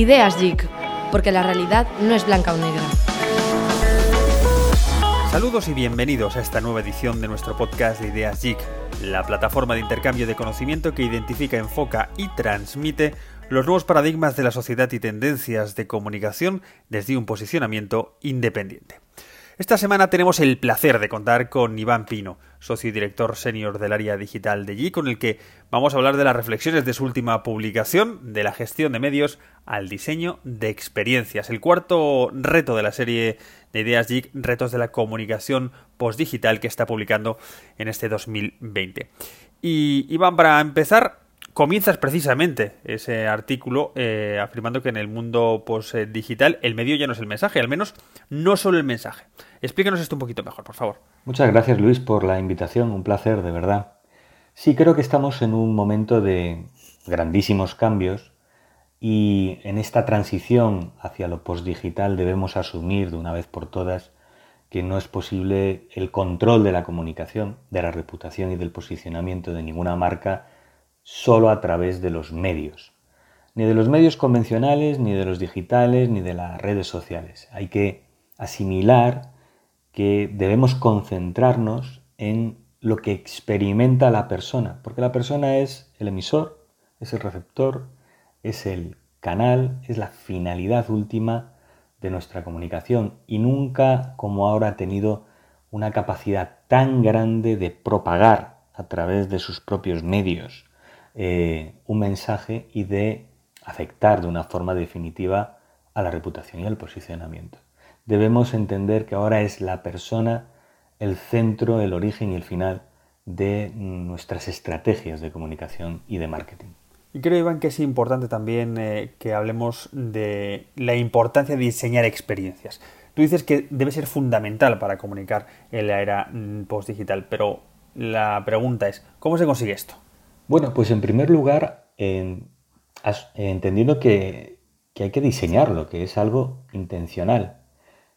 Ideas Geek, porque la realidad no es blanca o negra. Saludos y bienvenidos a esta nueva edición de nuestro podcast de Ideas Geek, la plataforma de intercambio de conocimiento que identifica, enfoca y transmite los nuevos paradigmas de la sociedad y tendencias de comunicación desde un posicionamiento independiente. Esta semana tenemos el placer de contar con Iván Pino, socio y director senior del área digital de G, con el que vamos a hablar de las reflexiones de su última publicación, de la gestión de medios al diseño de experiencias. El cuarto reto de la serie de ideas Geek, retos de la comunicación postdigital que está publicando en este 2020. Y Iván, para empezar, comienzas precisamente ese artículo eh, afirmando que en el mundo post-digital el medio ya no es el mensaje, al menos no solo el mensaje. Explícanos esto un poquito mejor, por favor. Muchas gracias Luis por la invitación, un placer, de verdad. Sí, creo que estamos en un momento de grandísimos cambios y en esta transición hacia lo postdigital debemos asumir de una vez por todas que no es posible el control de la comunicación, de la reputación y del posicionamiento de ninguna marca solo a través de los medios. Ni de los medios convencionales, ni de los digitales, ni de las redes sociales. Hay que asimilar que debemos concentrarnos en lo que experimenta la persona, porque la persona es el emisor, es el receptor, es el canal, es la finalidad última de nuestra comunicación y nunca como ahora ha tenido una capacidad tan grande de propagar a través de sus propios medios eh, un mensaje y de afectar de una forma definitiva a la reputación y al posicionamiento. Debemos entender que ahora es la persona el centro, el origen y el final de nuestras estrategias de comunicación y de marketing. Y creo, Iván, que es importante también eh, que hablemos de la importancia de diseñar experiencias. Tú dices que debe ser fundamental para comunicar en la era mm, post-digital, pero la pregunta es, ¿cómo se consigue esto? Bueno, pues en primer lugar, entendiendo que, hay que diseñarlo, que es algo intencional,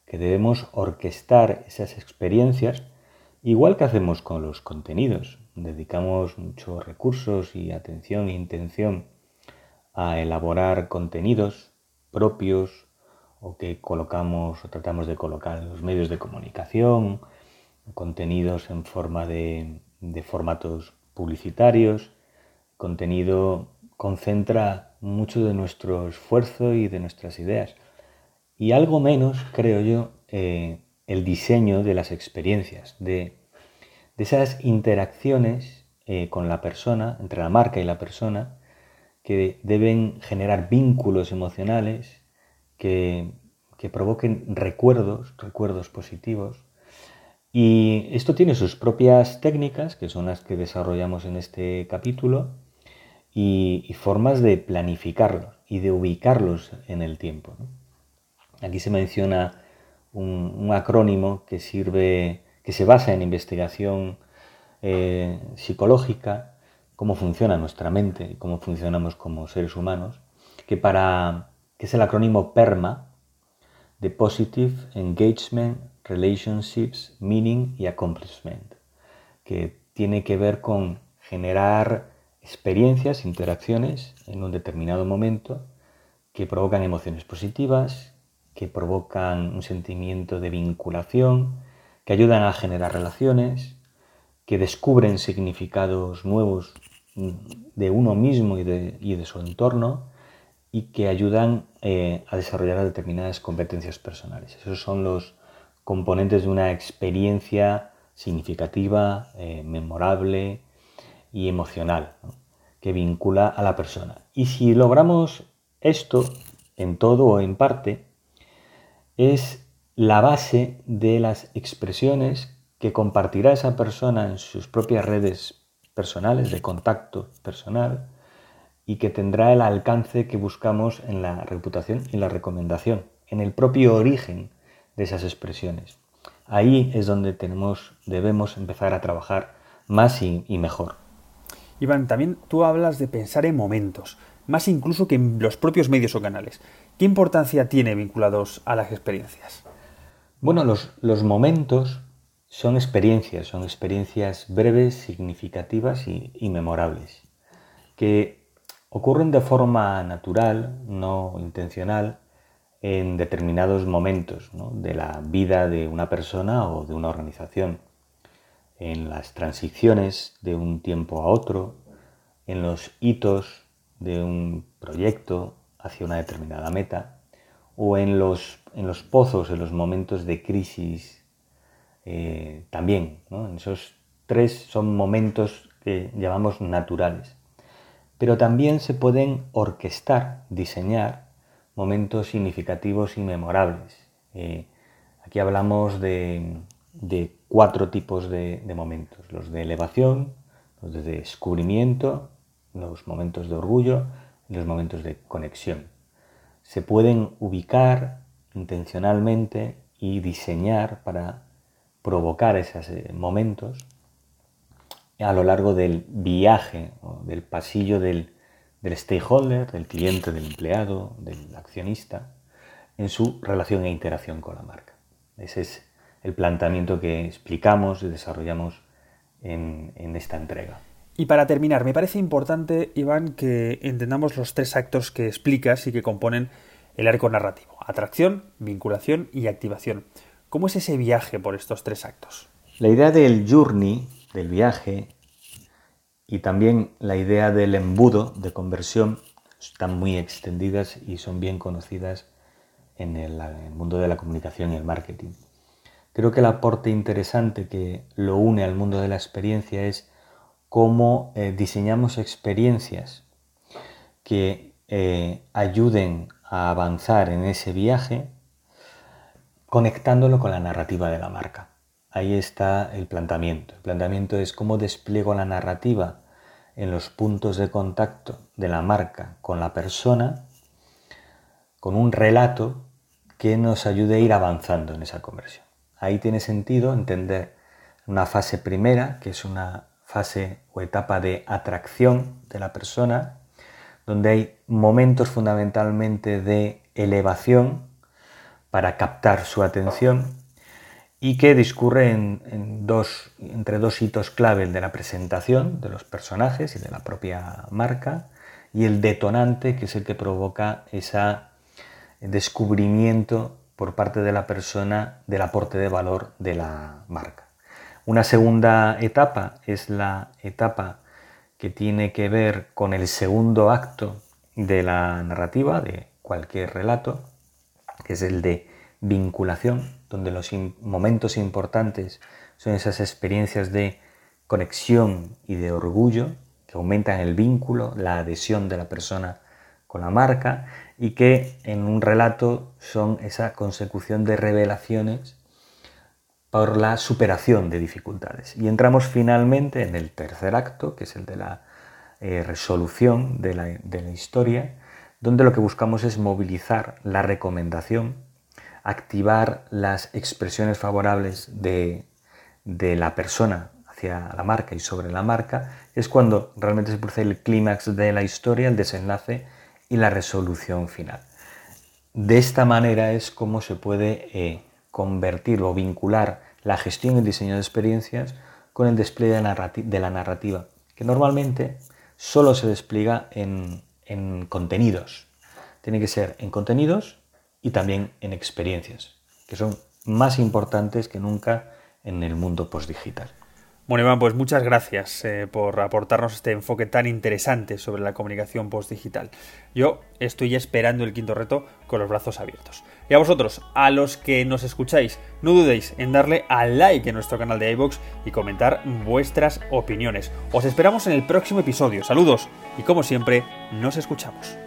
que debemos orquestar esas experiencias, igual que hacemos con los contenidos. Dedicamos muchos recursos y atención e intención a elaborar contenidos propios o que colocamos o tratamos de colocar en los medios de comunicación, contenidos en forma de formatos publicitarios, contenido concentra mucho de nuestro esfuerzo y de nuestras ideas. Y algo menos, creo yo, eh, el diseño de las experiencias, de, esas interacciones eh, con la persona, entre la marca y la persona, que deben generar vínculos emocionales que, que provoquen recuerdos, recuerdos positivos. Y esto tiene sus propias técnicas, que son las que desarrollamos en este capítulo, y, formas de planificarlos y de ubicarlos en el tiempo. Aquí se menciona un, acrónimo que sirve, que se basa en investigación eh, psicológica, cómo funciona nuestra mente y cómo funcionamos como seres humanos, que, para, que es el acrónimo PERMA, de Positive Engagement, Relationships, Meaning y Accomplishment, que tiene que ver con generar experiencias, interacciones en un determinado momento que provocan emociones positivas, que provocan un sentimiento de vinculación, que ayudan a generar relaciones, que descubren significados nuevos de uno mismo y de, su entorno y que ayudan eh, a desarrollar determinadas competencias personales. Esos son los componentes de una experiencia significativa, eh, memorable, y emocional que vincula a la persona. Y si logramos esto en todo o en parte, es la base de las expresiones que compartirá esa persona en sus propias redes personales, de contacto personal, y que tendrá el alcance que buscamos en la reputación y la recomendación, en el propio origen de esas expresiones. Ahí es donde tenemos, debemos empezar a trabajar más y, y mejor. Iván, también tú hablas de pensar en momentos, más incluso que en los propios medios o canales. ¿Qué importancia tiene vinculados a las experiencias? Bueno, los, los momentos son experiencias, son experiencias breves, significativas y, memorables, que ocurren de forma natural, no intencional, en determinados momentos de la vida de una persona o de una organización, en las transiciones de un tiempo a otro, en los hitos de un proyecto hacia una determinada meta, o en los, en los pozos, en los momentos de crisis eh, también. Esos tres son momentos que llamamos naturales. Pero también se pueden orquestar, diseñar momentos significativos y memorables. Eh, aquí hablamos de, cuatro tipos de, momentos, los de elevación, los de descubrimiento, los momentos de orgullo y los momentos de conexión. Se pueden ubicar intencionalmente y diseñar para provocar esos eh, momentos a lo largo del viaje, del pasillo del, stakeholder, del cliente, del empleado, del accionista, en su relación e interacción con la marca. Ese es el planteamiento que explicamos y desarrollamos en, en esta entrega. Y para terminar, me parece importante, Iván, que entendamos los tres actos que explicas y que componen el arco narrativo. Atracción, vinculación y activación. ¿Cómo es ese viaje por estos tres actos? La idea del journey, del viaje, y también la idea del embudo de conversión están muy extendidas y son bien conocidas en el, mundo de la comunicación y el marketing. Creo que el aporte interesante que lo une al mundo de la experiencia es cómo eh, diseñamos experiencias que eh, ayuden a avanzar en ese viaje conectándolo con la narrativa de la marca. Ahí está el planteamiento. El planteamiento es cómo despliego la narrativa en los puntos de contacto de la marca con la persona, con un relato que nos ayude a ir avanzando en esa conversión. Ahí tiene sentido entender una fase primera, que es una fase o etapa de atracción de la persona, donde hay momentos fundamentalmente de elevación para captar su atención y que discurre entre dos hitos clave, el de la presentación de los personajes y de la propia marca y el detonante, que es el que provoca ese descubrimiento por parte de la persona del aporte de valor de la marca. Una segunda etapa es la etapa que tiene que ver con el segundo acto de la narrativa, de cualquier relato, que es el de vinculación, donde los momentos importantes son esas experiencias de conexión y de orgullo que aumentan el vínculo, la adhesión de la persona con la marca y que en un relato son esa consecución de revelaciones por la superación de dificultades. Y entramos finalmente en el tercer acto, que es el de la eh, resolución de la, de la historia, donde lo que buscamos es movilizar la recomendación, activar las expresiones favorables de, de la persona hacia la marca y sobre la marca, es cuando realmente se produce el clímax de la historia, el desenlace y la resolución final. De esta manera es como se puede eh, convertir o vincular la gestión y el diseño de experiencias con el despliegue de la narrativa, que normalmente solo se despliega en, en contenidos. Tiene que ser en contenidos y también en experiencias, que son más importantes que nunca en el mundo postdigital. Bueno, Iván, pues muchas gracias eh, por aportarnos este enfoque tan interesante sobre la comunicación postdigital. Yo estoy esperando el quinto reto con los brazos abiertos. Y a vosotros, a los que nos escucháis, no dudéis en darle al like en nuestro canal de iVoox y comentar vuestras opiniones. Os esperamos en el próximo episodio. Saludos y como siempre, nos escuchamos.